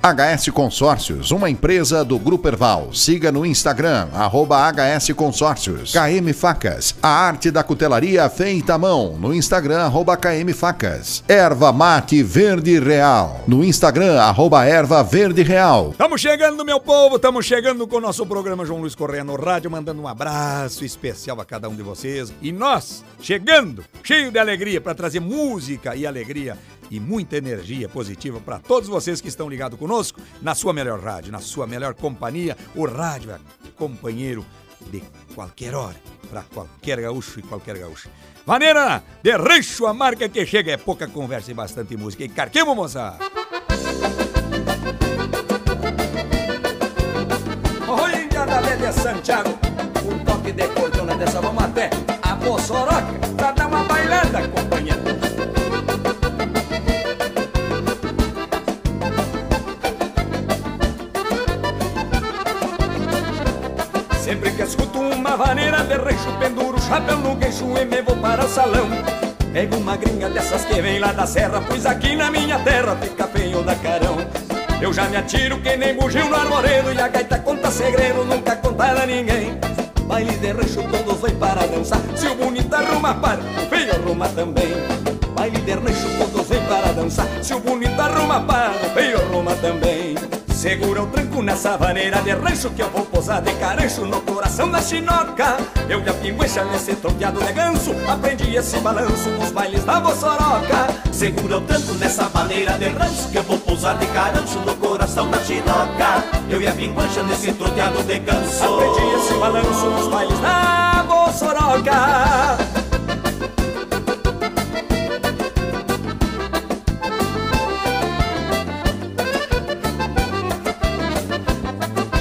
HS Consórcios, uma empresa do Grupo Erval. Siga no Instagram, arroba HS Consórcios. KM Facas, a arte da cutelaria feita à mão. No Instagram, arroba KM Facas. Erva Mate Verde Real. No Instagram, arroba Erva Verde Real. Estamos chegando, meu povo, estamos chegando com o nosso programa João Luiz Correia no rádio, mandando um abraço especial a cada um de vocês. E nós, chegando, cheio de alegria, para trazer música e alegria e muita energia positiva para todos vocês que estão ligados conosco na sua melhor rádio, na sua melhor companhia. O rádio é companheiro de qualquer hora, para qualquer gaúcho e qualquer gaúcha. Maneira de rancho, a marca que chega é pouca conversa e bastante música. E carquemos, moça! Oi, Lélia Santiago, um toque de cordona dessa vamos até a pra dar uma bailada, companheiro. Sempre que escuto uma vaneira de rancho Penduro o chapéu no queixo e me vou para o salão. Pego uma gringa dessas que vem lá da serra Pois aqui na minha terra fica feio da carão. Eu já me atiro que nem bugio no arvoredo E a gaita conta segredo, nunca contada a ninguém. Baile de rancho todos vêm para dançar Se o bonito arruma par, o feio arruma também. Baile de rancho todos vêm para dançar Se o bonito arruma par, o feio arruma também Segura o tranco nessa vaneira de rancho que eu vou posar de carancho no coração da chinoca. Eu e a pinguecha nesse tropeado de ganso, aprendi esse balanço nos bailes da Bossoroca. Segura o tranco nessa vaneira de rancho que eu vou pousar de carancho no coração da chinoca. Eu e a pinguecha nesse troteado de ganso, aprendi esse balanço nos bailes da Bossoroca.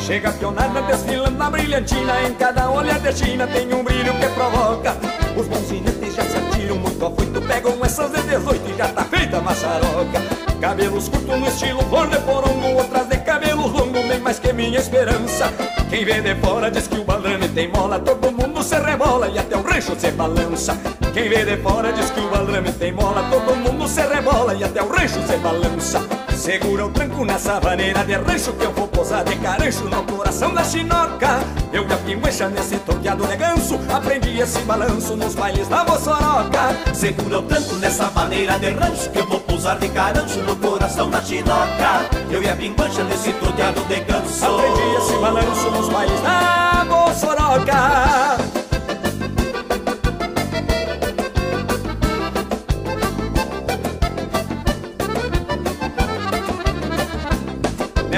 Chega pionada desfilando na brilhantina. Em cada olhar de China tem um brilho que provoca. Os bons já se atiram muito afoito Pegam essas de 18 e já tá feita a maçaroca. Cabelos curtos no estilo flor de porongo Outras de cabelos longos, bem mais que minha esperança. Quem vê de fora diz que o balame tem mola Todo mundo se rebola e até o rancho se balança. Quem vê de fora diz que o balame tem mola Todo mundo se rebola e até o rancho se balança Segura o tranco nessa vaneira de rancho Que eu vou posar de carancho no coração da chinoca. Eu e a pinguecha nesse toqueado de ganso Aprendi esse balanço nos bailes da Moçoroca. Segura o tranco nessa vaneira de rancho Que eu vou posar de carancho no coração da chinoca. Eu e a pinguecha nesse toqueado de ganso. Aprendi esse balanço nos bailes da Moçoroca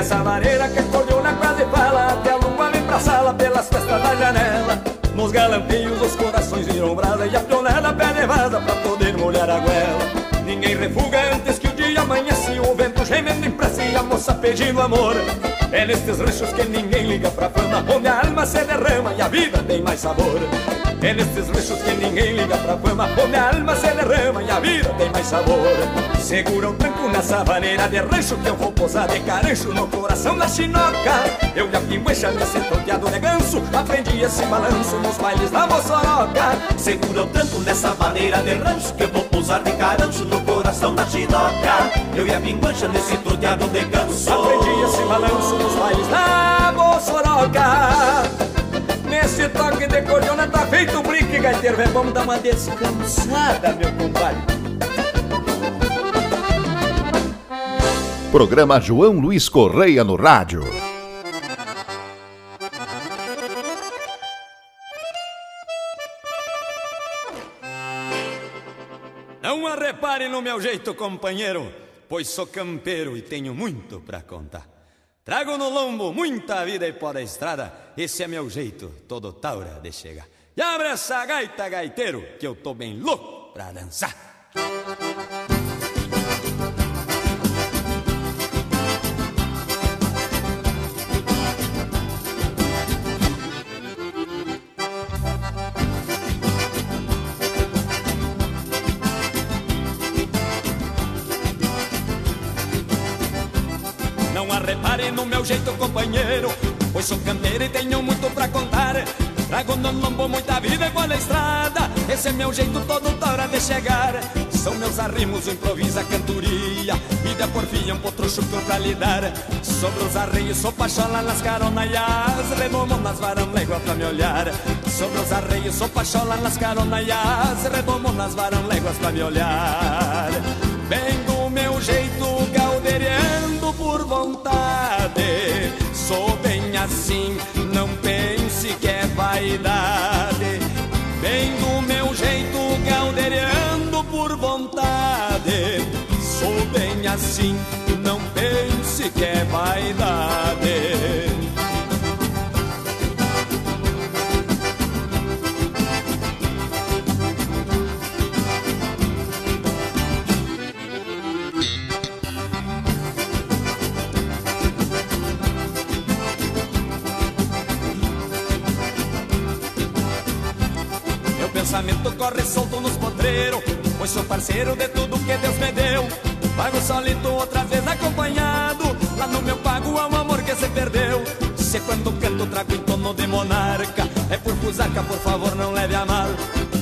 Nessa maneira que a cordiona quase fala Até a lua vem pra sala pelas festas da janela. Nos galampinhos os corações viram brasa E a pionada pé vaza pra poder molhar a goela. Ninguém refuga antes que o dia amanhece O vento gemendo em pressa e a moça pedindo amor. É nestes ranchos que ninguém liga pra fama Onde a alma se derrama e a vida tem mais sabor é nestes ranchos que ninguém liga pra fama Onde a alma se derrama e a vida tem mais sabor. Segura o tranco nessa vaneira de rancho Que eu vou posar de carancho no coração da chinoca. Eu e a pinguecha nesse troteado de ganso Aprendi esse balanço nos bailes da Moçoroca. Segura o tranco nessa vaneira de rancho Que eu vou posar de carancho no coração da chinoca. Eu e a pinguecha nesse troteado de ganso. Aprendi esse balanço nos bailes da Moçoroca Nesse toque de cordiona tá feito o brinque, gaiteiro. Vem, vamos dar uma descansada, meu compadre. Programa João Luiz Correia no rádio. Não a repare no meu jeito, companheiro, pois sou campeiro e tenho muito pra contar. Trago no lombo muita vida e pó da estrada, esse é meu jeito, todo taura de chegar. E abre essa gaita, gaiteiro, que eu tô bem louco pra dançar. Repare no meu jeito, companheiro, pois sou canteiro e tenho muito pra contar. Trago no lombo muita vida igual a estrada Esse é meu jeito todo hora de chegar São meus arrimos, improvisa cantoria E da porfia um potro chucro pra lidar Sobre os arreios sou pachola nas caronaias Rebomo nas varão légua pra me olhar. Sobre os arreios sou pachola nas caronaias Rebomo nas varão léguas pra me olhar. Bem do meu jeito gauderiando por vontade assim, não pense que é vaidade. pensamento corre solto nos potreiros Pois sou parceiro de tudo que Deus me deu Pago solito, outra vez acompanhado. Lá no meu pago há um amor que se perdeu. Se quando canto trago em tono de monarca. É por fusarca, por favor não leve a mal.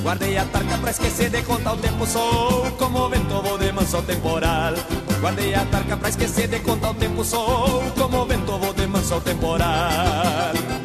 Guardei a tarca pra esquecer de contar o tempo. Sou como o vento, vou de manso temporal. Guardei a tarca pra esquecer de contar o tempo. Sou como o vento, vou de manso temporal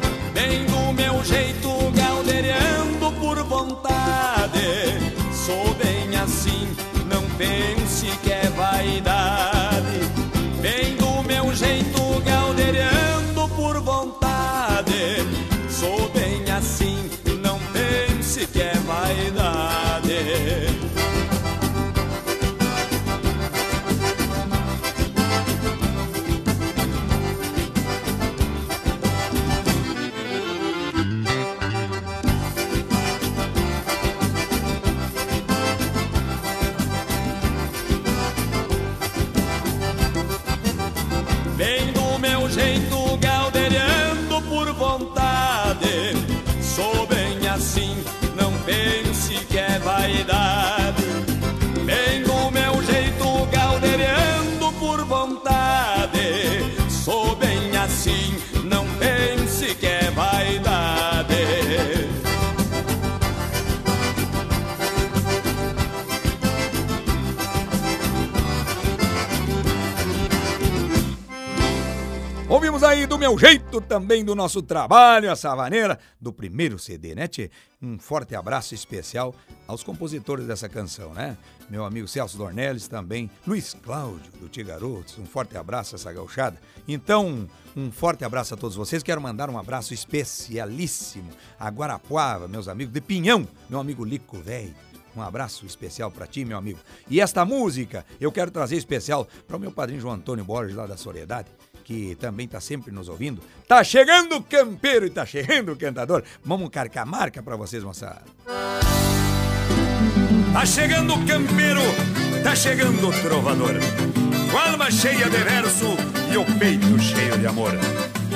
Aí do meu jeito também do nosso trabalho, a Savaneira, do primeiro CD, né, Tchê? Um forte abraço especial aos compositores dessa canção, né? Meu amigo Celso Dornelles também, Luiz Cláudio, do Tia Garotos, um forte abraço a essa gauchada. Então, um forte abraço a todos vocês. Quero mandar um abraço especialíssimo a Guarapuava, meus amigos de Pinhão, meu amigo Lico Velho. Um abraço especial para ti, meu amigo. E esta música eu quero trazer especial para o meu padrinho João Antônio Borges, lá da Soledade, que também tá sempre nos ouvindo. Tá chegando o campeiro e tá chegando o cantador. Vamos carcar marca para vocês, moçada. Tá chegando o campeiro, tá chegando o trovador. Com a alma cheia de verso e o peito cheio de amor.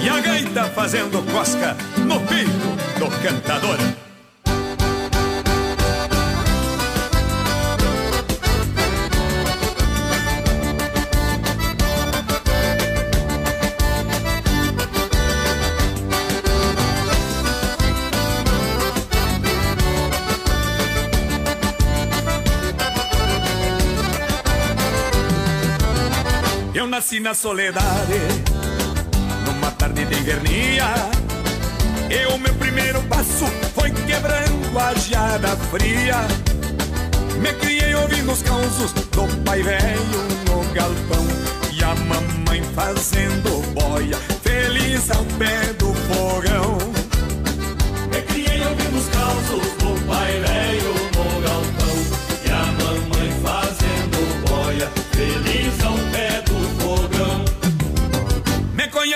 E a gaita fazendo cosca no peito do cantador. Nasci na soledade, numa tarde de invernia. E o meu primeiro passo foi quebrando a geada fria. Me criei ouvindo os causos do pai velho no galpão. E a mamãe fazendo boia, feliz ao pé do fogão. Me criei ouvindo os causos do pai velho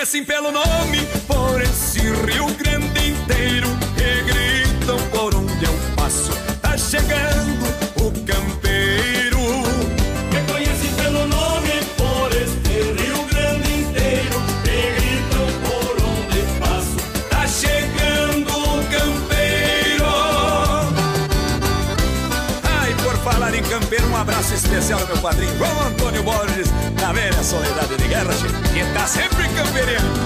Conhecem pelo nome, por esse Rio Grande inteiro. E gritam por onde eu passo, tá chegando especial ao meu padrinho João Antônio Borges, na velha soledade de guerra, que tá sempre campeirando.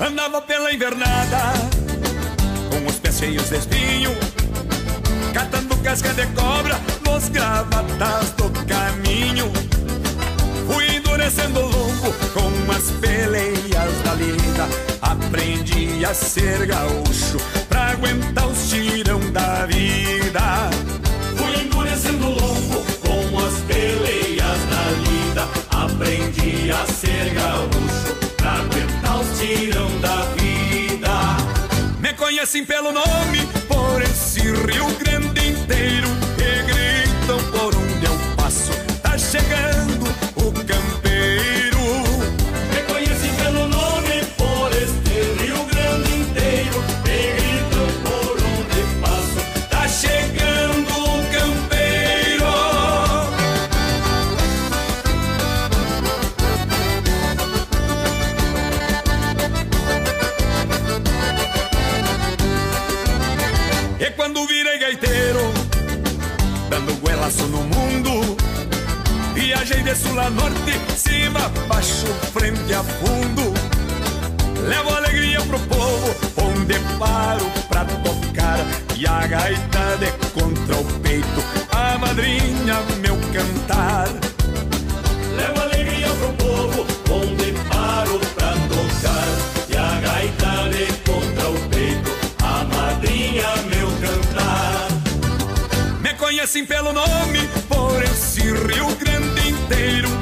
Andava pela invernada, com os pés cheios de espinho, catando casca de cobra nos gravatas do caminho. Fui endurecendo longo com as peleias da lida, aprendi a ser gaúcho pra aguentar os tirão da vida. Fui endurecendo longo aprendi a ser gaúcho pra aguentar os tirão da vida. Me conhecem pelo nome, por esse Rio Grande inteiro, e gritam por onde eu passo, tá chegando penso no mundo. Viajei de sul a norte, cima, baixo, frente a fundo. Levo alegria pro povo, onde paro pra tocar. E a gaita de contra o peito, a madrinha meu cantar. Levo alegria pro povo, onde paro pra tocar. E a gaita conhecem pelo nome por esse Rio Grande inteiro.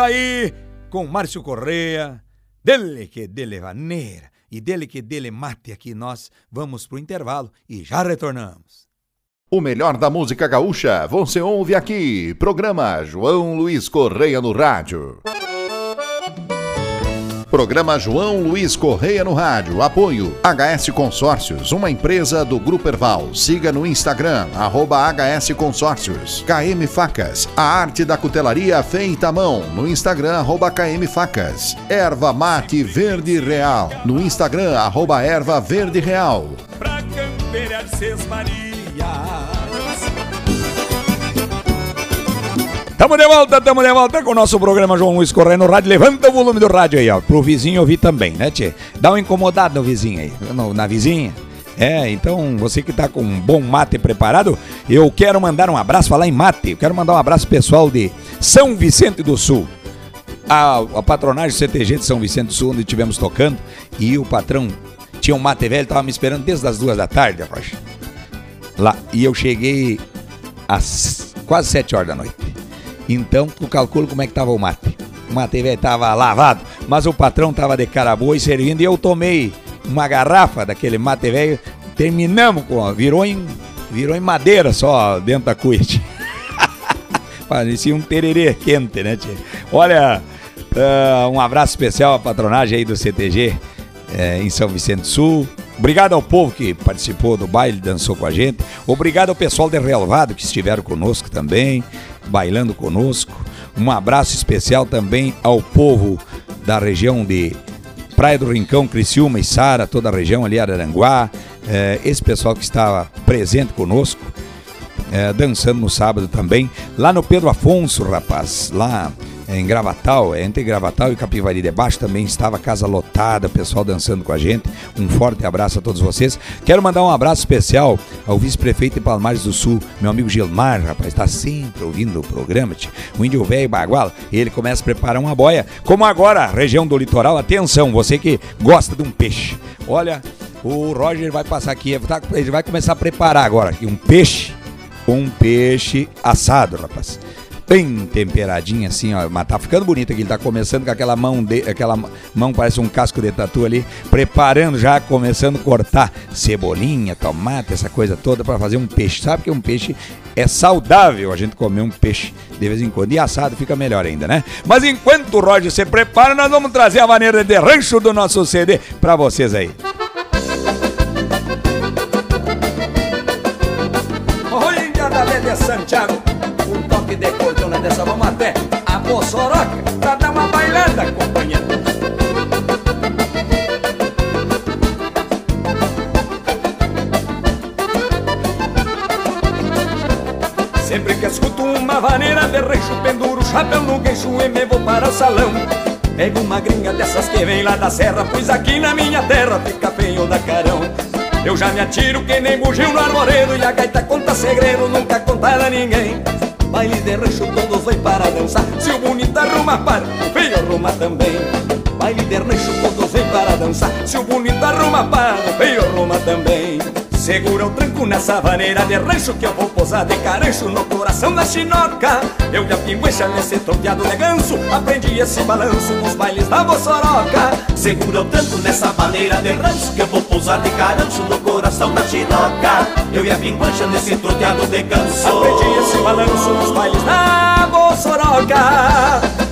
Aí com Márcio Correia, dele que dele vaneira e dele que dele mate aqui. Nós vamos pro intervalo e já retornamos. O melhor da música gaúcha você ouve aqui. Programa João Luiz Correia no Rádio. Programa João Luiz Correia no Rádio. Apoio HS Consórcios, uma empresa do Grupo Erval. Siga no Instagram, arroba HS Consórcios. KM Facas, a arte da cutelaria feita à mão. No Instagram, arroba KM Facas. Erva Mate Verde Real. No Instagram, arroba Erva Verde Real. Pra campear Seis Marias Tamo de volta, tamo de volta com o nosso programa João Luiz Correia no rádio. Levanta o volume do rádio aí, ó. Pro vizinho ouvir também, né, Tchê? Dá uma incomodada no vizinho aí, no- na vizinha. É, então você que tá com um bom mate preparado, eu quero mandar um abraço, falar em mate, eu quero mandar um abraço pessoal de São Vicente do Sul. A, a patronagem CTG de São Vicente do Sul, onde estivemos tocando, e o patrão tinha um mate velho, tava me esperando desde as duas da tarde, rapaz. Lá, e eu cheguei às quase sete horas da noite. Então, tu calcula como é que tava o mate. O mate velho tava lavado, mas o patrão tava de cara boa e servindo, e eu tomei uma garrafa daquele mate velho, terminamos com, virou em, virou em madeira só dentro da cuite. Parecia um tererê quente, né, tia? Olha, ah, um abraço especial à patronagem aí do CTG eh, em São Vicente do Sul. Obrigado ao povo que participou do baile, dançou com a gente. Obrigado ao pessoal de Relvado que estiveram conosco também, bailando conosco. Um abraço especial também ao povo da região de Praia do Rincão, Criciúma e Sara, toda a região ali, Araranguá. eh, esse pessoal que estava presente conosco é, dançando no sábado também, lá no Pedro Afonso, rapaz, lá em Gravatal, é, entre Gravatal e Capivari de Baixo também estava a casa lotada, pessoal dançando com a gente. Um forte abraço a todos vocês. Quero mandar um abraço especial ao vice-prefeito de Palmares do Sul, meu amigo Gilmar, rapaz, está sempre ouvindo o programa, o índio velho bagual, ele começa a preparar uma boia, como agora, região do litoral, atenção, você que gosta de um peixe. Olha, o Roger vai passar aqui, tá- ele vai começar a preparar agora um peixe um peixe assado, rapaz. Bem temperadinho assim, ó. Mas tá ficando bonito aqui. Ele tá começando com aquela mão de. aquela mão parece um casco de tatu ali, preparando já, começando a cortar cebolinha, tomate, essa coisa toda para fazer um peixe. Sabe que um peixe é saudável a gente comer um peixe de vez em quando. E assado fica melhor ainda, né? Mas enquanto o Roger se prepara, nós vamos trazer a maneira de rancho do nosso CD para vocês aí. Indiana de Santiago Um toque de cordona dessa vamos até a Bossoroca Pra dar uma bailada, companheiro. Sempre que escuto uma vaneira de recho Penduro chapéu no queixo e me vou para o salão. Pego uma gringa dessas que vem lá da serra Pois aqui na minha terra fica feio da carão. Eu já me atiro que nem bugio no arvoredo E a gaita conta segredo, nunca contada a ninguém Baile de rancho todos vêm para dançar. Se o bonito arruma para, o feio também. Baile de rancho todos vêm para dançar. Se o bonito arruma para, o feio também Segura o tranco nessa vaneira de rancho Que eu vou posar de carancho no coração da chinoca. Eu e a pinguecha nesse troteado de ganso Aprendi esse balanço nos bailes da Bossoroca Segura o tanto nessa maneira de ranço Que eu vou pousar de caranço no coração da chinoca. Eu e a vingança nesse troteado de ganso. Aprendi esse balanço nos bailes da Bossoroca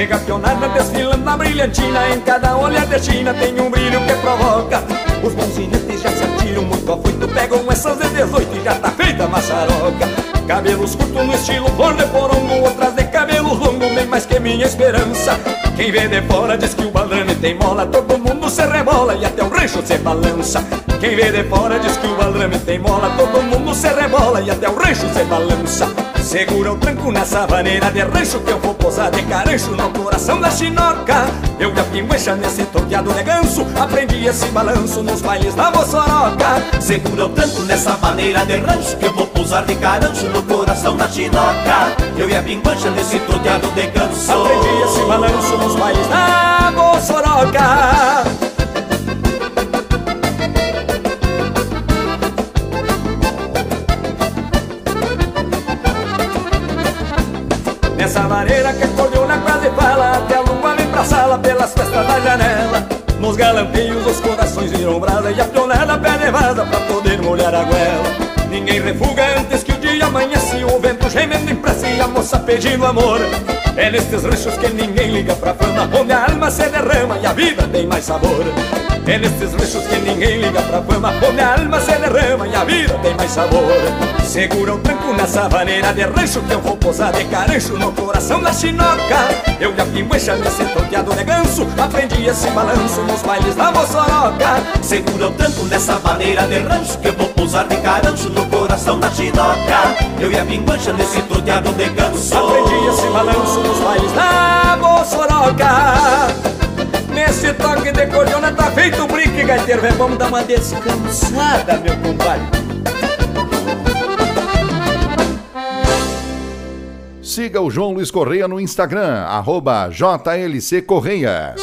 Chega a pionada desfilando na brilhantina Em cada olhar de China tem um brilho que provoca Os bons jinetes já se atiram muito afoito Pegam essas de 18 e já tá feita a maçaroca Cabelos curtos no estilo flor de porongo Outras de cabelos longos bem mais mais que minha esperança. Quem vê de fora diz que o baldrame tem mola, todo mundo se rebola e até o rancho se balança. Quem vê de fora diz que o baldrame tem mola, todo mundo se rebola e até o rancho se balança. Segura o tranco nessa vaneira de rancho que eu vou posar de carancho no coração da chinoca. Eu e a pinguecha nesse torteado de ganso, aprendi esse balanço nos bailes da moçoroca. Segura o tranco nessa maneira de rancho Que eu vou pousar de carancho no coração da chinoca Eu e a pinguancha nesse troteado de ganso Aprendi esse balanço nos bailes da moçoroca. Lareira que a quase fala Até a lua vem pra sala pelas festas da janela. Nos galampinhos os corações viram brasa E a pionera pé nevada pra poder molhar a goela. Ninguém refuga antes que o dia amanhece O vento gemendo em pressa e a moça pedindo amor. É nestes ranchos que ninguém liga pra fama Onde a alma se derrama e a vida tem mais sabor é nestes ranchos que ninguém liga pra fama Onde a alma se derrama e a vida tem mais sabor. Segura o tranco na savaneira de rancho Que eu vou posar de carancho no coração da chinoca. Eu e a pinguecha nesse toqueado de ganso Aprendi esse balanço nos bailes da moçoroca. Segura o tranco nessa maneira de rancho Que eu vou pousar de carancho no coração da chinoca. Eu e a pinguancha nesse troteado de ganso. Aprendi esse balanço nos bailes da moçoroca Nesse toque de cordiona tá feito o brinque, gaiteiro vamos dar uma descansada, meu compadre Siga o João Luiz Correia no Instagram, arroba JLC Correia.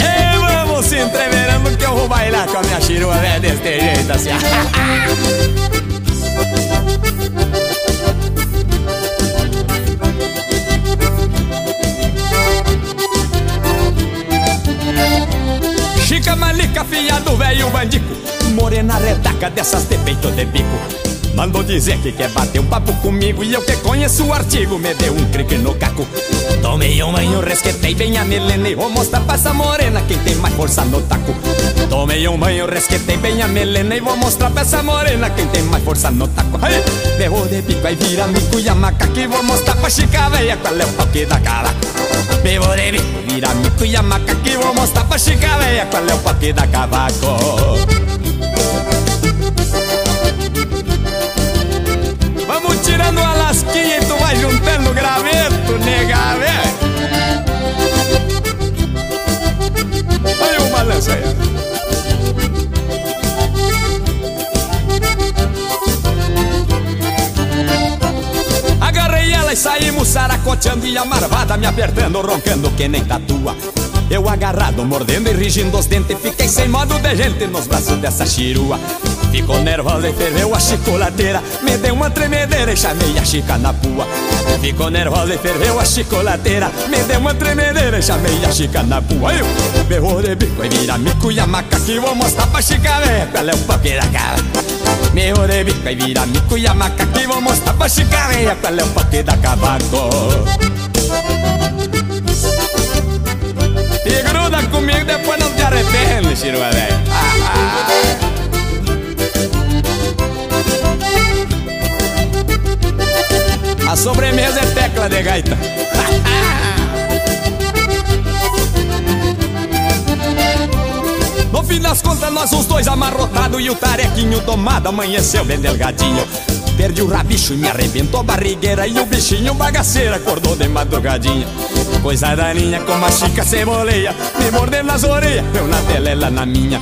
E vamos se entreverando que eu vou bailar com a minha chirua, é desse jeito assim. malica, filha do velho bandico. Morena redaca dessas de peito de bico Mandou dizer que quer bater um papo comigo E eu que conheço o artigo. Me deu um crique no caco. Tomei um banho, resquetei bem a melena E vou mostrar pra essa morena Quem tem mais força no taco. Tomei um banho, resquetei bem a melena E vou mostrar pra essa morena Quem tem mais força no taco. Aí, Berro de bico, aí vira mico e a maca Que vou mostrar pra chica Qual é o pau dá cara. Bebo de bico, vira mico e a maca Que vou mostrar pra chica Qual é o pau dá cavaco tirando a lasquinha e tu vai juntando graveto, nega, velho. Olha o balanço aí. Agarrei ela e saímos saracoteando e a marvada me apertando, roncando que nem tatua. Eu agarrado, mordendo e rigindo os dentes Fiquei sem modo de gente nos braços dessa chirua Ficou nervosa e ferveu a chicolateira Me deu uma tremedeira e chamei a chica na pua Ficou nervosa e ferveu a chicolateira Me deu uma tremedeira e chamei a chica na pua Eu berrou de bico e vira mico e maca Que vou mostrar pra chica qual é o pau da cara Meu de bico e vira mico e maca Que vou mostrar pra chica ver qual é o pau da cavaco e gruda comigo, depois não te arrepende, Chirua, velho. De gaita. No fim das contas, nós os dois amarrotados e o tarequinho domado amanheceu bem delgadinho. Perdi o rabicho e me arrebentou a barrigueira E o bichinho bagaceiro acordou de madrugadinha Coisa daninha como a chica ceboleia Me mordendo nas orelhas, eu na dela, ela na minha.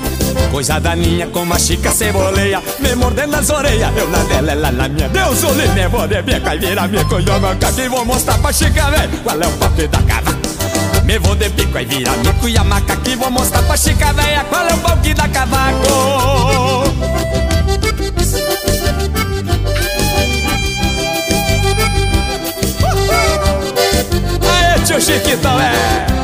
Coisa daninha como a chica ceboleia. Me mordendo nas orelhas, eu na dela, ela na minha. Deus o livre, vou e vira minha conhoma Que vou mostrar pra chica, velho. Qual é o papel da cava me vou de e vira mico e a maca que vou mostrar pra chica véia qual é o que dá cavaco. tio Chiquitão, é.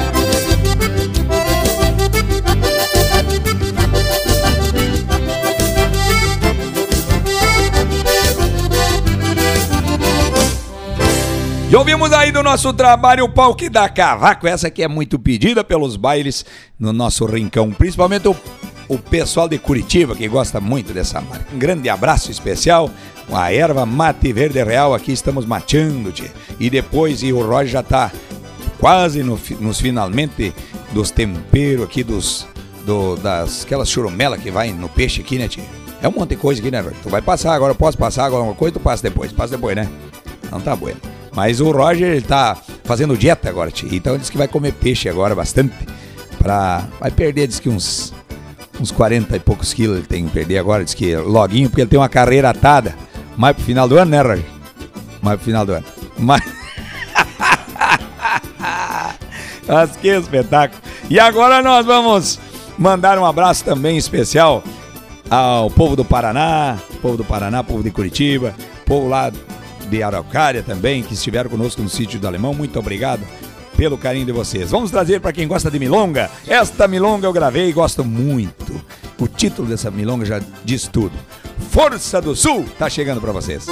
Ouvimos aí do nosso trabalho o pau que dá cavaco. Essa aqui é muito pedida pelos bailes no nosso rincão, principalmente o o pessoal de Curitiba que gosta muito dessa marca. Um grande abraço especial com a erva mate verde real. Aqui estamos mateando, tia. E depois, e o Roger já tá quase no, nos finalmente dos temperos aqui, dos, do, das aquelas churumelas que vai no peixe aqui, né, tia? É um monte de coisa aqui, né, Roger? Tu vai passar agora, eu posso passar agora uma coisa, tu passa depois. Passa depois, né? Não tá bueno. Mas o Roger, ele tá fazendo dieta agora, tia. Então disse que vai comer peixe agora bastante. Pra... Vai perder, diz que uns, uns 40 e poucos quilos ele tem que perder agora. Diz que loguinho, porque ele tem uma carreira atada. Mais pro final do ano, né, Roger? Mais pro final do ano. Mas... Mas que espetáculo. E agora nós vamos mandar um abraço também especial ao povo do Paraná, povo do Paraná, povo de Curitiba, povo lá de Araucária também, que estiveram conosco no sítio do Alemão. Muito obrigado pelo carinho de vocês. Vamos trazer para quem gosta de milonga. Esta milonga eu gravei e gosto muito. O título dessa milonga já diz tudo. Força do Sul tá chegando para vocês.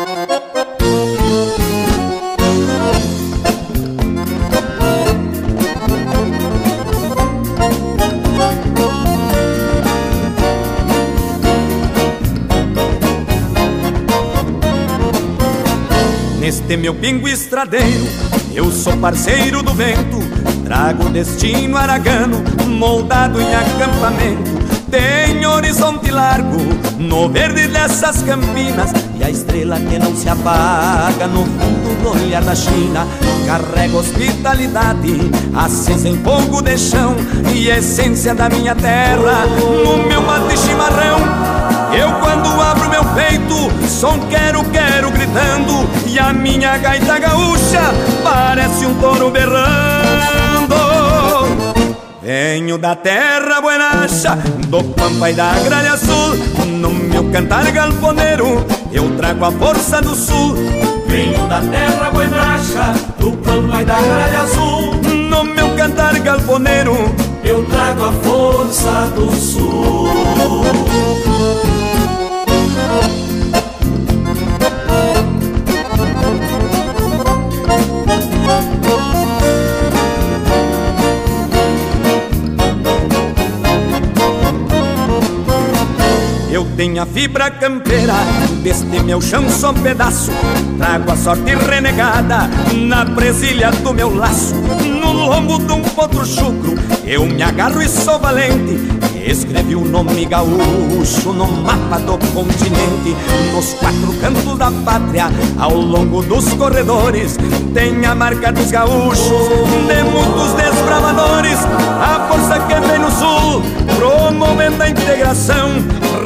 Neste meu pingo estradeiro, eu sou parceiro do vento. Trago destino aragano, moldado em acampamento. Tem horizonte largo no verde dessas campinas. E a estrela que não se apaga no fundo do olhar da China. Carrega hospitalidade, acesa em fogo de chão. E essência da minha terra no meu mate chimarrão. Eu quando abro meu peito, som quero, quero gritando A minha gaita gaúcha parece um touro berrando. Venho da terra buenacha, do pampa e da gralha azul. No meu cantar galponeiro, eu trago a força do sul. Venho da terra buenacha, do pampa e da gralha azul. No meu cantar galponeiro, eu trago a força do sul Tenho a fibra campeira. Deste meu chão só pedaço Trago a sorte renegada na presilha do meu laço. No lombo de um potro chucro eu me agarro e sou valente. Escrevi o nome gaúcho no mapa do continente. Nos quatro cantos da pátria, ao longo dos corredores Tem a marca dos gaúchos, de muitos desbravadores A força que vem no sul, promovendo a integração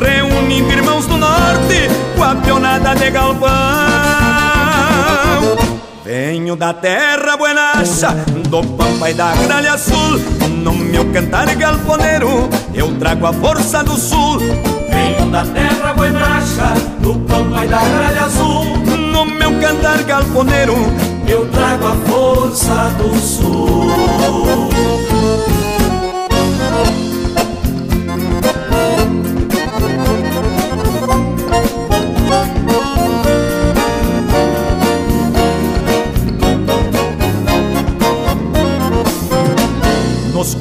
Reunindo irmãos do norte, com a pionada de galpão Venho da terra buenacha, do pampa e da gralha azul No meu cantar galponeiro, eu trago a força do sul. Venho da terra buenacha, do pampa e da gralha azul No meu cantar galponeiro, eu trago a força do sul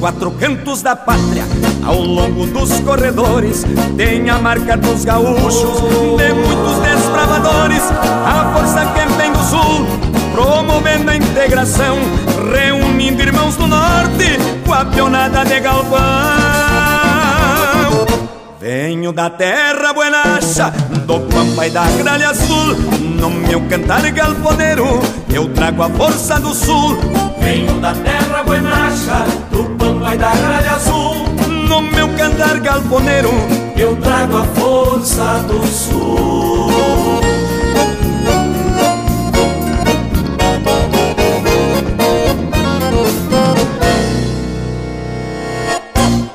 quatro cantos da pátria, ao longo dos corredores, tem a marca dos gaúchos, de muitos desbravadores, a força que vem do sul, promovendo a integração, reunindo irmãos do norte, com a pionada de galpão. Venho da terra buenacha, do pampa e da gralha azul. No meu cantar galponeiro, eu trago a força do sul. Venho da terra buenacha, do pampa e da gralha azul No meu cantar galponeiro, eu trago a força do sul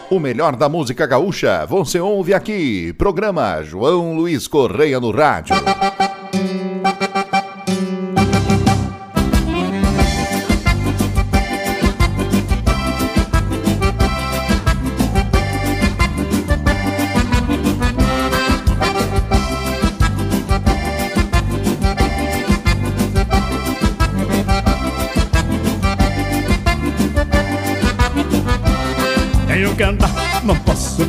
O melhor da música gaúcha você ouve aqui. Programa João Luiz Correia no Rádio.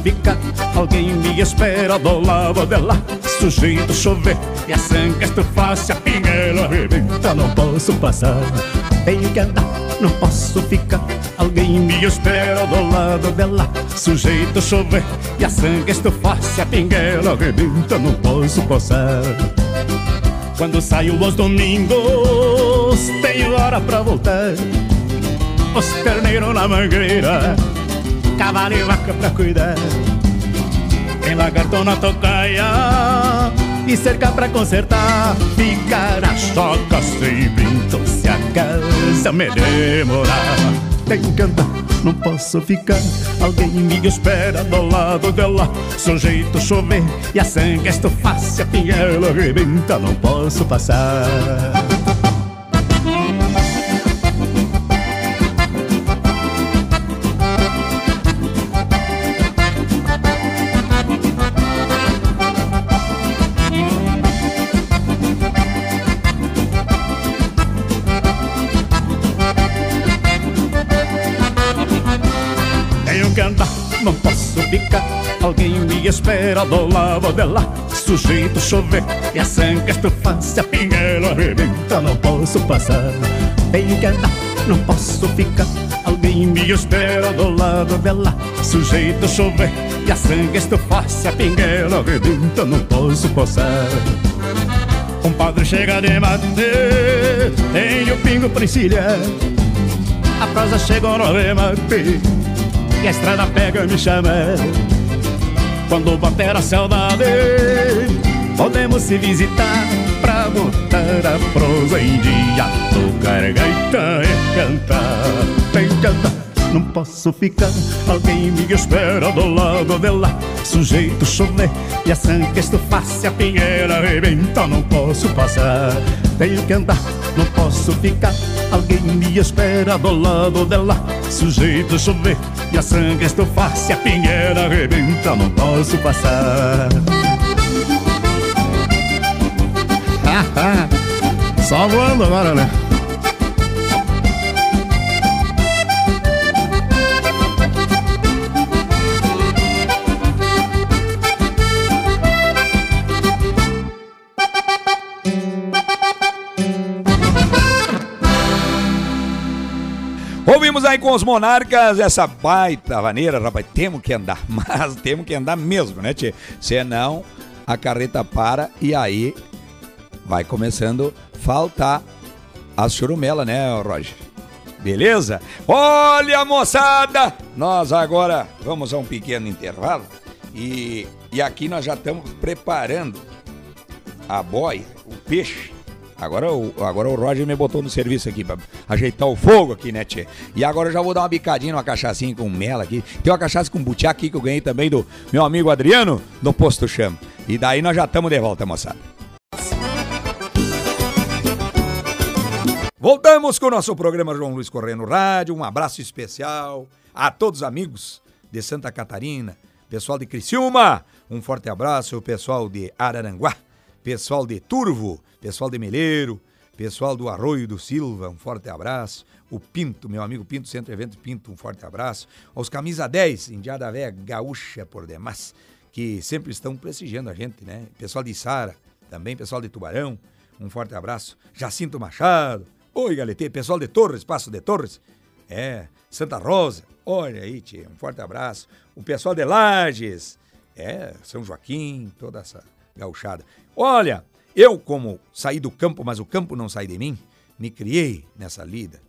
Ficar. Alguém me espera do lado dela. Sujeito chover e a sangue estufar. Se a pinguela arrebenta, não posso passar. Tenho que andar, não posso ficar. Alguém me espera do lado dela. Sujeito chover e a sangue estufar. Se a pinguela arrebenta, não posso passar. Quando saio aos domingos, tenho hora pra voltar. Os terneiros na mangueira, cavalo e vaca pra cuidar. Tem lagarto na tocaia e cerca pra consertar. Ficar a choca sem brinco se a casa me demorar. Tenho que andar, não posso ficar. Alguém me espera do lado dela. Sujeito chover e a sangue estufar. Se a pinhela arrebenta, não posso passar. Espera do lado dela. Sujeito chover e a sangue estufar. Se a pinguela arrebenta, não posso passar. Tenho que andar, não posso ficar. Alguém me espera do lado dela. Sujeito chover e a sangue estufar. Se a pinguela arrebenta, não posso passar. Padre chega de mate, tenho pingo pra encilhar. A prosa chegou no remate e a estrada pega me chama. Quando bater a saudade, podemos se visitar pra botar a prosa em dia, tocar gaita e cantar. Tem que cantar, não posso ficar. Alguém me espera do lado dela. Sujeito chover e a sangue estufar. Se a pinheira arrebenta, não posso passar. Tenho que andar, não posso ficar. Alguém me espera do lado dela. Sujeito chover e a sangue estufar. Se a pinheira arrebenta, não posso passar. Só voando agora, né? Aí com os monarcas essa baita vaneira, rapaz. Temos que andar, mas temos que andar mesmo, né, tchê? Senão a carreta para e aí vai começando a faltar as churumela, né, Roger? Beleza? Olha, moçada! Nós agora vamos a um pequeno intervalo e, e aqui nós já estamos preparando a boia, o peixe. Agora o, agora o Roger me botou no serviço aqui pra ajeitar o fogo aqui, né, tchê? E agora eu já vou dar uma bicadinha numa cachaçinha com mela aqui. Tem uma cachaça com butiá aqui que eu ganhei também do meu amigo Adriano, do Posto Chama. E daí nós já estamos de volta, moçada. Voltamos com o nosso programa João Luiz Correia no Rádio. Um abraço especial a todos os amigos de Santa Catarina, pessoal de Criciúma. Um forte abraço, o pessoal de Araranguá, pessoal de Turvo, pessoal de Meleiro, pessoal do Arroio do Silva, um forte abraço. O Pinto, meu amigo Pinto, Centro Evento Pinto, um forte abraço. Aos Camisa 10, Indiada Véia Gaúcha por demais, que sempre estão prestigiando a gente, né? Pessoal de Sara, também pessoal de Tubarão, um forte abraço. Jacinto Machado, oi Galetê, pessoal de Torres, Passo de Torres, é, Santa Rosa, olha aí, tia, um forte abraço. O pessoal de Lages, é, São Joaquim, toda essa gauchada. Olha, eu como saí do campo, mas o campo não sai de mim, me criei nessa lida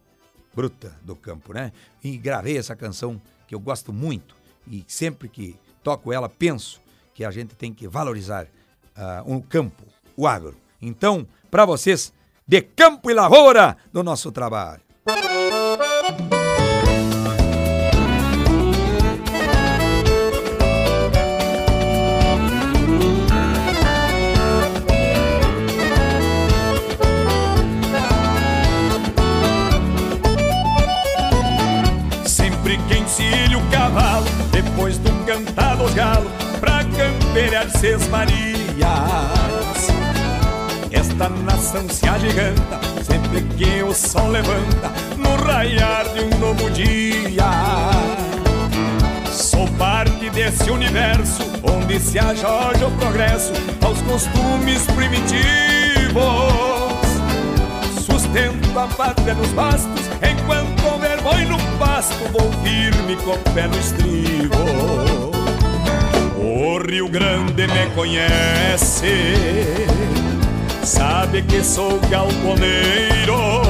bruta do campo, né? E gravei essa canção que eu gosto muito e sempre que toco ela penso que a gente tem que valorizar ah, o campo, o agro. Então, para vocês, de campo e lavoura do nosso trabalho. Campear Seis Marias. Esta nação se agiganta, sempre que o sol levanta, no raiar de um novo dia. Sou parte nesse universo onde se ajoja o progresso aos costumes primitivos. Sustento a pátria nos bastos, enquanto houver boi no pasto, vou firme com o pé no estribo. O Rio Grande me conhece, sabe que sou galponeiro.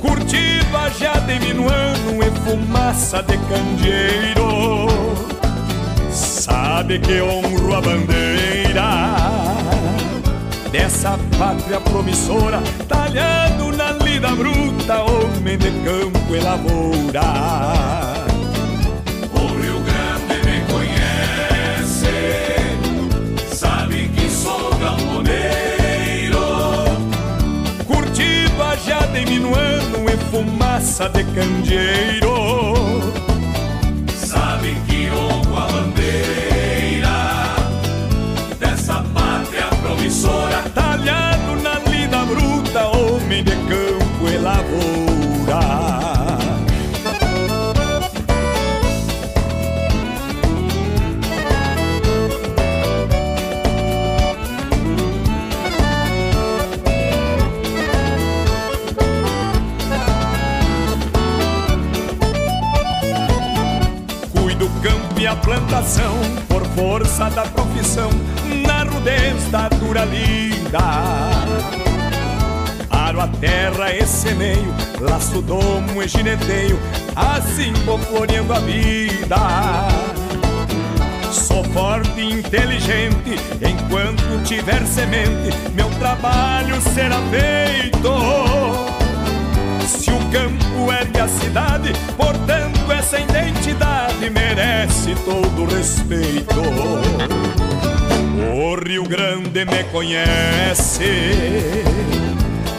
Curtido a já de minuano e fumaça de candeeiro. Sabe que honro a bandeira dessa pátria promissora, talhado na lida bruta, homem de campo e lavoura. Fumaça de candeeiro. Sabe que honro a bandeira dessa pátria promissora. Talhado na lida bruta, homem de campo e lavoura. A plantação por força da profissão, na rudez da dura lida. Aro a terra e semeio, laço domo e gineteio, assim vou floreando a vida. Sou forte e inteligente, enquanto tiver semente, meu trabalho será feito. Se o campo ergue a cidade, portanto essa identidade merece todo respeito. O Rio Grande me conhece,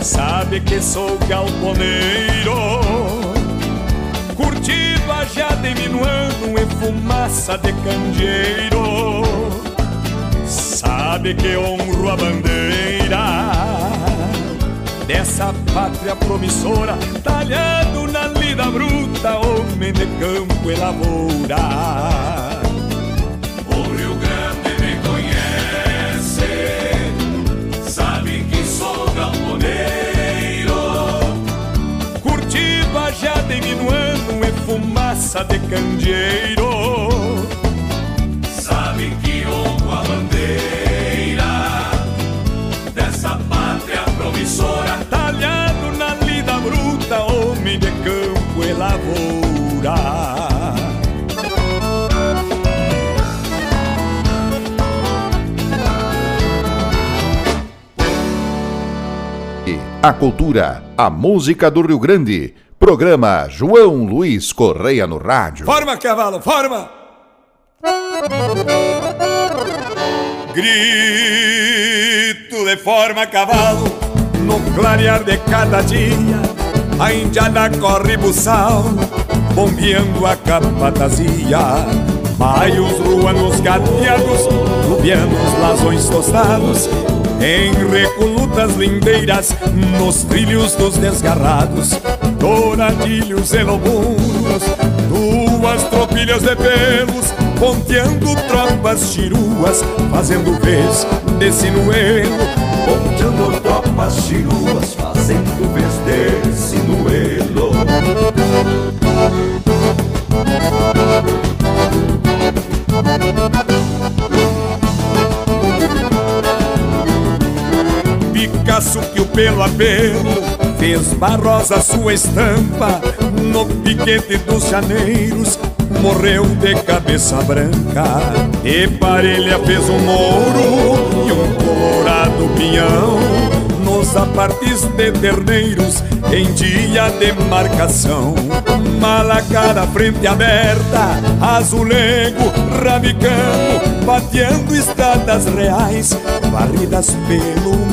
sabe que sou galponeiro. Curtido já de minuano e fumaça de candeeiro. Sabe que honro a bandeira dessa pátria promissora, talhado na lida bruta, homem de campo e lavoura. O Rio Grande me conhece, sabe que sou galponeiro. Curtido a já de minuano e fumaça de candeeiro. A cultura, a música do Rio Grande. Programa João Luiz Correia no rádio. Forma, cavalo, forma! Grito de forma cavalo No clarear de cada dia A indiana corre buçal Bombeando a capatazia Baios ruanos gateados Lubianos lasões tostados Em recolutas lindeiras Nos trilhos dos desgarrados Douradilhos e lobunos Duas tropilhas de pelos Ponteando tropas chiruas Fazendo vez de sinuelo Ponteando tropas chiruas, fazendo vez de sinuelo. Picasso que o pelo a pelo Fez barrosa sua estampa No piquete dos janeiros. Morreu de cabeça branca E parelha fez um mouro E um colorado pinhão. Nos apartes de terneiros Em dia de marcação. Malacara frente aberta Azulego, rabicano Bateando estradas reais Varridas pelo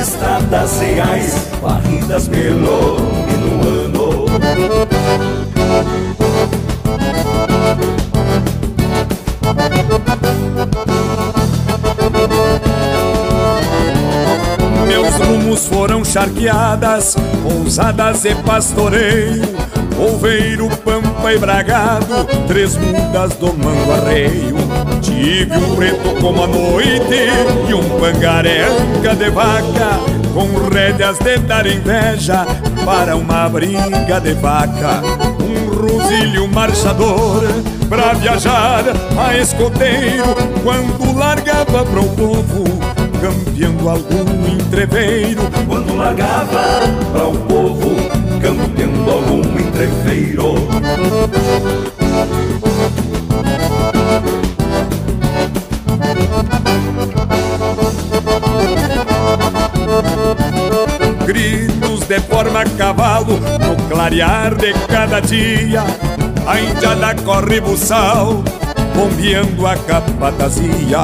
estradas reais, varridas pelo minuano. Meus rumos foram charqueadas, pousadas e pastoreio, Oveiro, pampa e bragado, três mudas domando arreio. Tive um preto como a noite e um pangareca de vaca, com rédeas de dar inveja para uma briga de vaca. Um rosilho marchador pra viajar a escoteiro, quando largava para o povo, campeando algum entreveiro. Quando largava para o povo, campeando algum entreveiro. Forma cavalo no clarear de cada dia. A indiada corre buçal, bombeando a capatazia.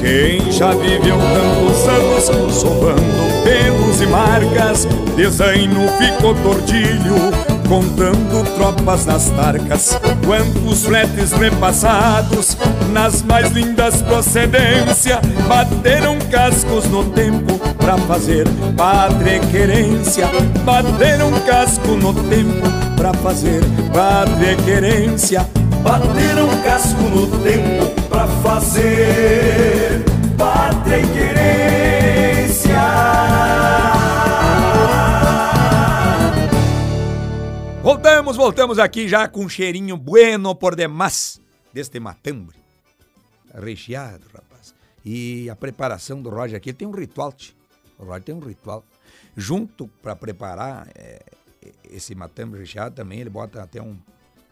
Quem já viveu tantos anos, sovando pelos e marcas, desenho ficou tordilho, contando tropas nas tarcas. Quantos fletes repassados, nas mais lindas procedências, bateram cascos no tempo pra fazer pátria e querência. Bateram casco no tempo pra fazer pátria e querência. Bateram casco no tempo pra fazer pátria e querência. Voltamos, voltamos aqui já com um cheirinho bueno por demais deste matambre. Recheado, rapaz. E a preparação do Roger aqui, ele tem um ritual, tch. O Roger tem um ritual. Junto para preparar é, esse matambre recheado também, ele bota até um,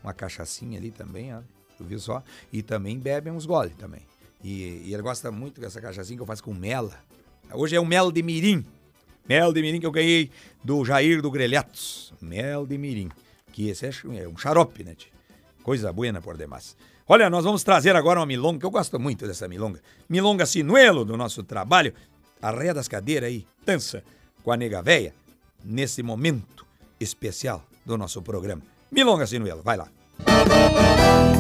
uma cachaçinha ali também, ó. Tu viu só? E também bebe uns gole também. E, e ele gosta muito dessa cachaçinha que eu faço com mela. Hoje é o mel de mirim. Mel de mirim que eu ganhei do Jair do Grelhatos. Mel de mirim. Esse é é um xarope, né? Coisa buena por demais. Olha, nós vamos trazer agora uma milonga, que eu gosto muito dessa milonga. Milonga Sinuelo do nosso trabalho. Arreia das cadeiras aí, dança com a nega véia, nesse momento especial do nosso programa. Milonga Sinuelo, vai lá. Nem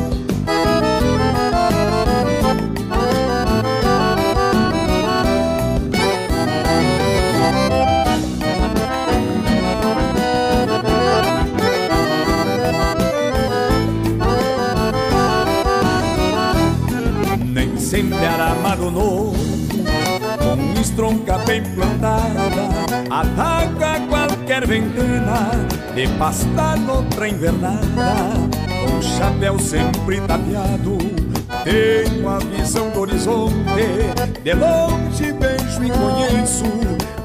de pasta noutra invernada, com chapéu sempre tapeado. Tenho a visão do horizonte, de longe vejo e conheço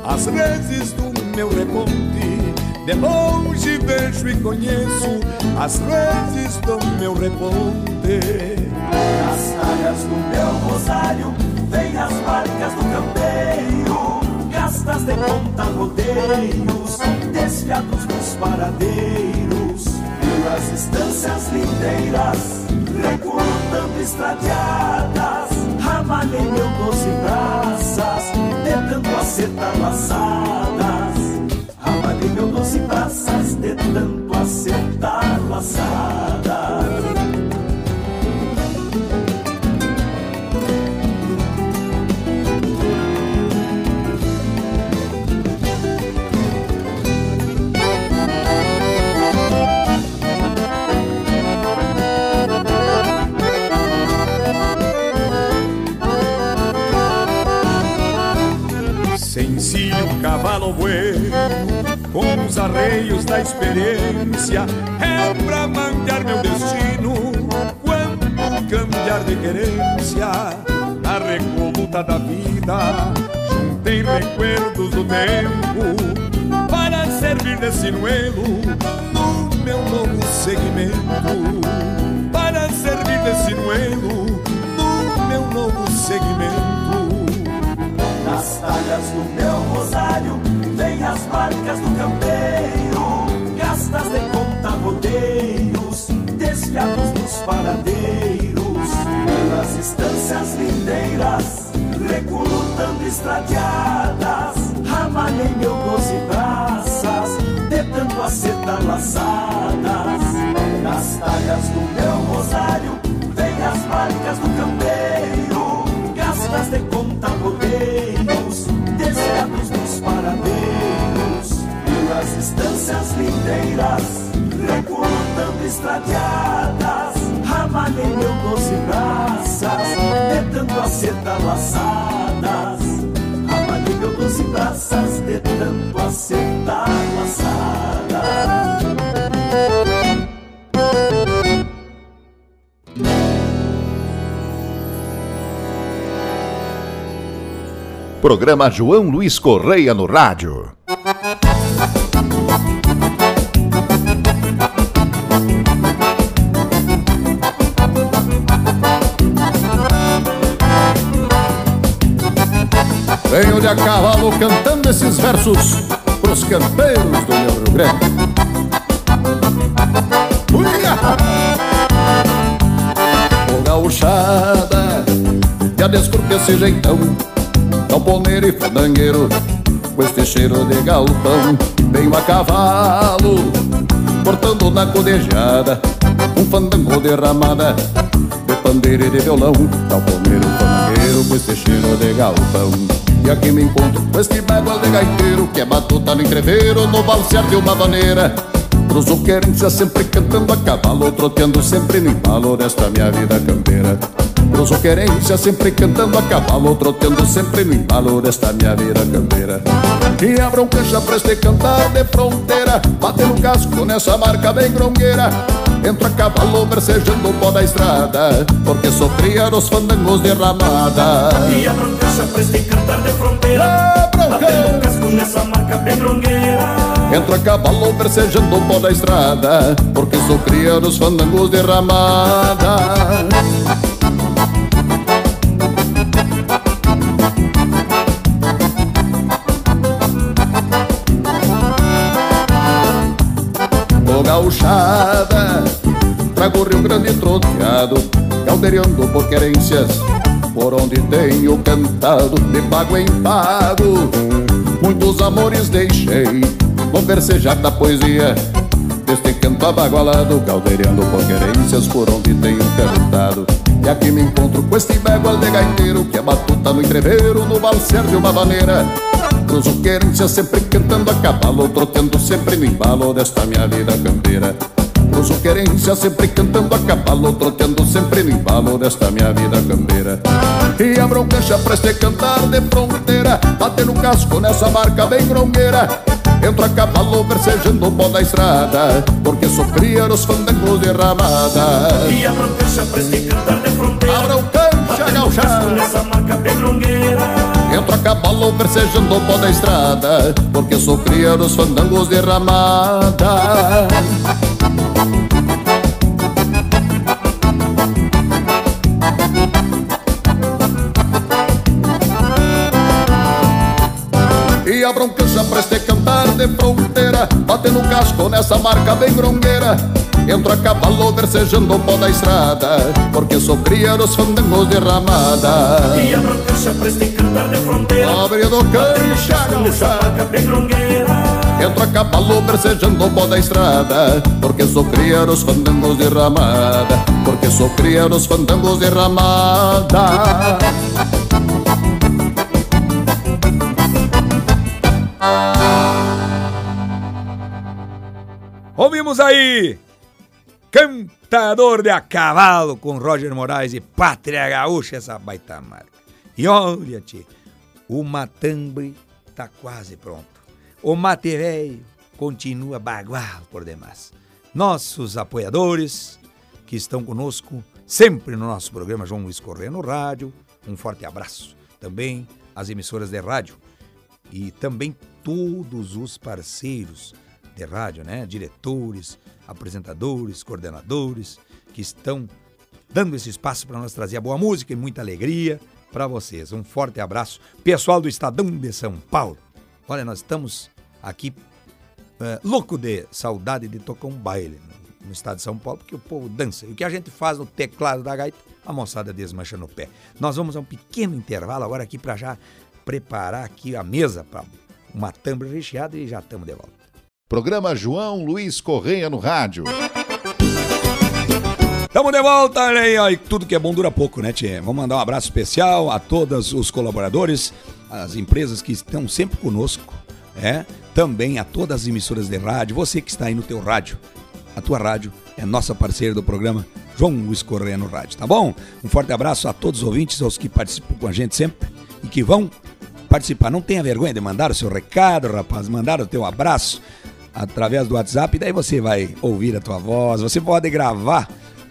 as reses do meu reponte. De longe vejo e conheço as reses do meu reponte. Nas talhas do meu rosário, vem as marcas do campeiro, gastas de ponta rodeios, desfiados nos paradeiros, pelas estâncias lindeiras, recrutando estradeadas, ramalhei meu doze braças, de tanto acertar laçadas, ramalhei meu doze braças, de tanto acertar laçadas. Com os arreios da experiência, é pra manjar meu destino quando cambiar de querência. Na recoluta da vida, juntei recuerdos do tempo para servir de sinuelo no meu novo segmento. Para servir de sinuelo no meu novo segmento. Nas talhas do meu rosário, vem as marcas do campeiro, gastas de conta rodeios, desfiados nos paradeiros, pelas estâncias lindeiras, recrutando estradeadas, ramalhei meu doze braças, de tanto acertar laçadas. Nas talhas do meu rosário, vem as marcas do campeiro, gastas de conta rodeios, desviados nos paradeiros, das estâncias lindeiras, recordando estradeadas, ramalhei meu doce braças, de tanto acertar laçadas. Ramalhei meu doce braças, de tanto acertar laçadas. Programa João Luiz Correia no rádio. Venho de a cavalo cantando esses versos pros campeiros do meu Rio Grande. Uia! Ô gauchada, já desculpe esse jeitão Galponeiro e fandangueiro Com este cheiro de galpão Venho a cavalo Cortando na codejada Um fandango derramada De pandeiro e de violão. Galponeiro, fandangueiro Com este cheiro de galpão. E aqui me encontro com este bagual de gaiteiro Que é batuta no entreveiro, no balsear de uma maneira. Cruzo querência sempre cantando a cavalo Troteando sempre no embalo desta minha vida campeira Cruzo querência sempre cantando a cavalo Troteando sempre no embalo desta minha vida campeira. E abram cancha pra este cantar de fronteira Bate no casco nessa marca bem grongueira. Entra a cavalo versejando o pó da estrada Porque sofria nos fandangos de ramada. E a broncacha pra este cantar de fronteira! Batendo um casco nessa marca bem grongueira. Entra a cavalo versejando o pó da estrada Porque sofria nos fandangos de Trago Rio Grande troteado Caldeirando por querências Por onde tenho cantado De pago em pago. Muitos amores deixei No versejar da poesia Deste canto abagualado Caldeirando por querências Por onde tenho cantado. E aqui me encontro com este bagual de gaiteiro Que é batuta no entreveiro No valser de uma maneira Cruzo querência sempre cantando a cavalo Trotando sempre no embalo desta minha vida campeira Cruzo querência sempre cantando a cavalo Trotando sempre no embalo desta minha vida campeira E a broncancha pra este cantar de fronteira Bate no casco nessa marca bem grongueira Entra a cavalo versejando o pó da estrada Porque sofria nos fandangos de ramada. E a broncacha pra este cantar de fronteira A broncancha Casco gauchada nessa marca bem grongueira Entra a cavalo versejando o pó da estrada Porque sofria nos fandangos de ramada A broncança pra este cantar de fronteira Bate no casco nessa marca bem grongueira. Entra a cavalo versejando o pó da estrada Porque sofria nos fandangos de ramada. E a broncacha pra este cantar de fronteira Abre do cancha Nessa marca bem grongueira. Entra a cavalo versejando o pó da estrada Porque sofria nos fandangos de ramada Porque sofria nos fandangos de ramada aí Cantador de a Cavalo com Roger Moraes e Pátria Gaúcha, essa baita marca. E olha, tchê, o matambre tá quase pronto. O mate velho continua bagual por demais. Nossos apoiadores que estão conosco sempre no nosso programa João Luiz Correia no rádio, um forte abraço. Também as emissoras de rádio e também todos os parceiros de rádio, né? Diretores, apresentadores, coordenadores que estão dando esse espaço para nós trazer a boa música e muita alegria para vocês. Um forte abraço, pessoal do Estadão de São Paulo. Olha, nós estamos aqui é, louco de saudade de tocar um baile no, no estado de São Paulo, porque o povo dança. E o que a gente faz no teclado da gaita, a moçada desmancha no pé. Nós vamos a um pequeno intervalo agora aqui para já preparar aqui a mesa para uma tamba recheada e já estamos de volta. Programa João Luiz Correia no rádio. Tamo de volta, olha aí, tudo que é bom dura pouco, né, Tchê? Vamos mandar um abraço especial a todos os colaboradores, as empresas que estão sempre conosco, é, também a todas as emissoras de rádio, você que está aí no teu rádio. A tua rádio é nossa parceira do programa João Luiz Correia no rádio, tá bom? Um forte abraço a todos os ouvintes, aos que participam com a gente sempre e que vão participar. Não tenha vergonha de mandar o seu recado, rapaz, mandar o teu abraço através do WhatsApp, daí você vai ouvir a tua voz, você pode gravar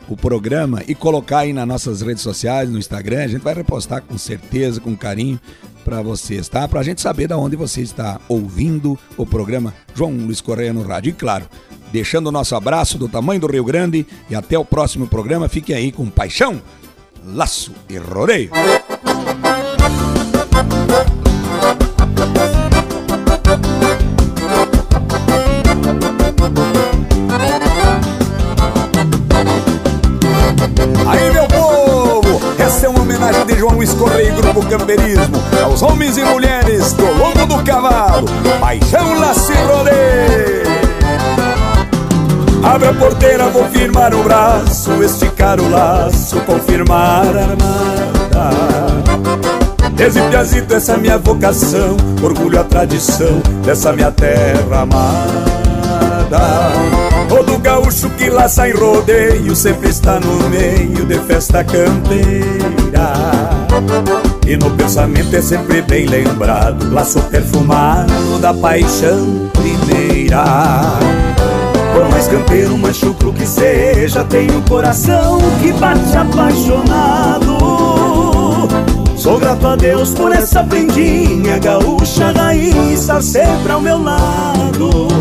o programa e colocar aí nas nossas redes sociais, no Instagram, a gente vai repostar com certeza, com carinho para vocês, tá? Pra gente saber da onde você está ouvindo o programa João Luiz Correia no rádio. E claro, deixando o nosso abraço do tamanho do Rio Grande e até o próximo programa. Fiquem aí com paixão, laço e rodeio. Camperismo aos homens e mulheres do lombo do cavalo. Paixão, laço e rodeio. Abre a porteira, vou firmar o braço, esticar o laço, confirmar a armada. Desde Piazito, essa é minha vocação, orgulho a tradição dessa minha terra amada. Todo gaúcho que laça em rodeio sempre está no meio de festa campeira. E no pensamento é sempre bem lembrado, laço perfumado da paixão primeira. Por mais campeiro, mais chucro que seja, tenho o coração que bate apaixonado. Sou grato a Deus por essa prendinha gaúcha raiz estar sempre ao meu lado.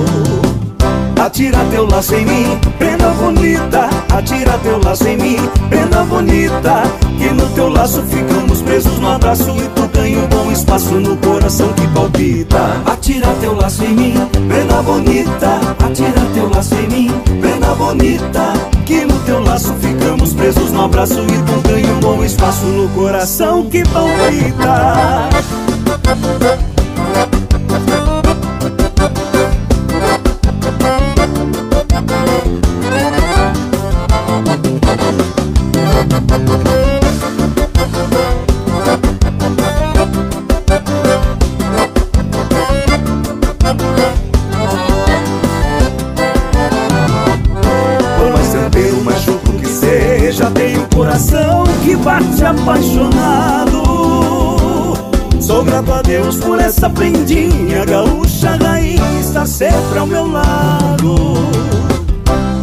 Atira teu laço em mim, prenda bonita. Atira teu laço em mim, prenda bonita. Que no teu laço ficamos presos no abraço e tu ganha um bom espaço no coração que palpita. Atira teu laço em mim, prenda bonita. Atira teu laço em mim, prenda bonita. Que no teu laço ficamos presos no abraço e tu ganha um bom espaço no coração que palpita. Apaixonado. Sou grato a Deus por essa prendinha gaúcha raiz estar sempre ao meu lado.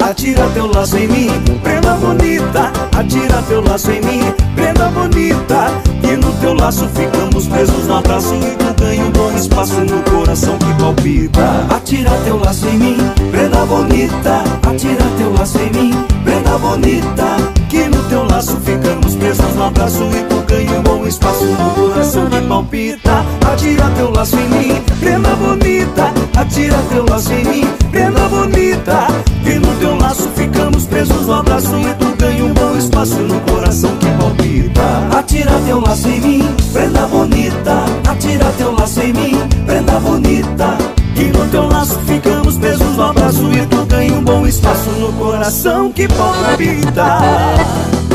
Atira teu laço em mim, prenda bonita. Atira teu laço em mim, prenda bonita. E no teu laço ficamos presos no abraço e tu ganha um bom espaço no coração que palpita. Atira teu laço em mim, prenda bonita. Atira teu laço em mim, prenda bonita. Que no teu laço ficamos presos no abraço e tu ganha um bom espaço no coração que palpita. Atira teu laço em mim, prenda bonita. Atira teu laço em mim, prenda bonita. Que no teu laço ficamos presos no abraço e tu ganha um bom espaço no coração que palpita. Atira teu laço em mim, prenda bonita. Atira teu laço em mim, prenda bonita. Que no teu laço ficamos presos no abraço e tu ganha um bom espaço no coração que palpita.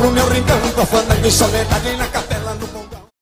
pro meu rincão Com a fama de soledade na cabeça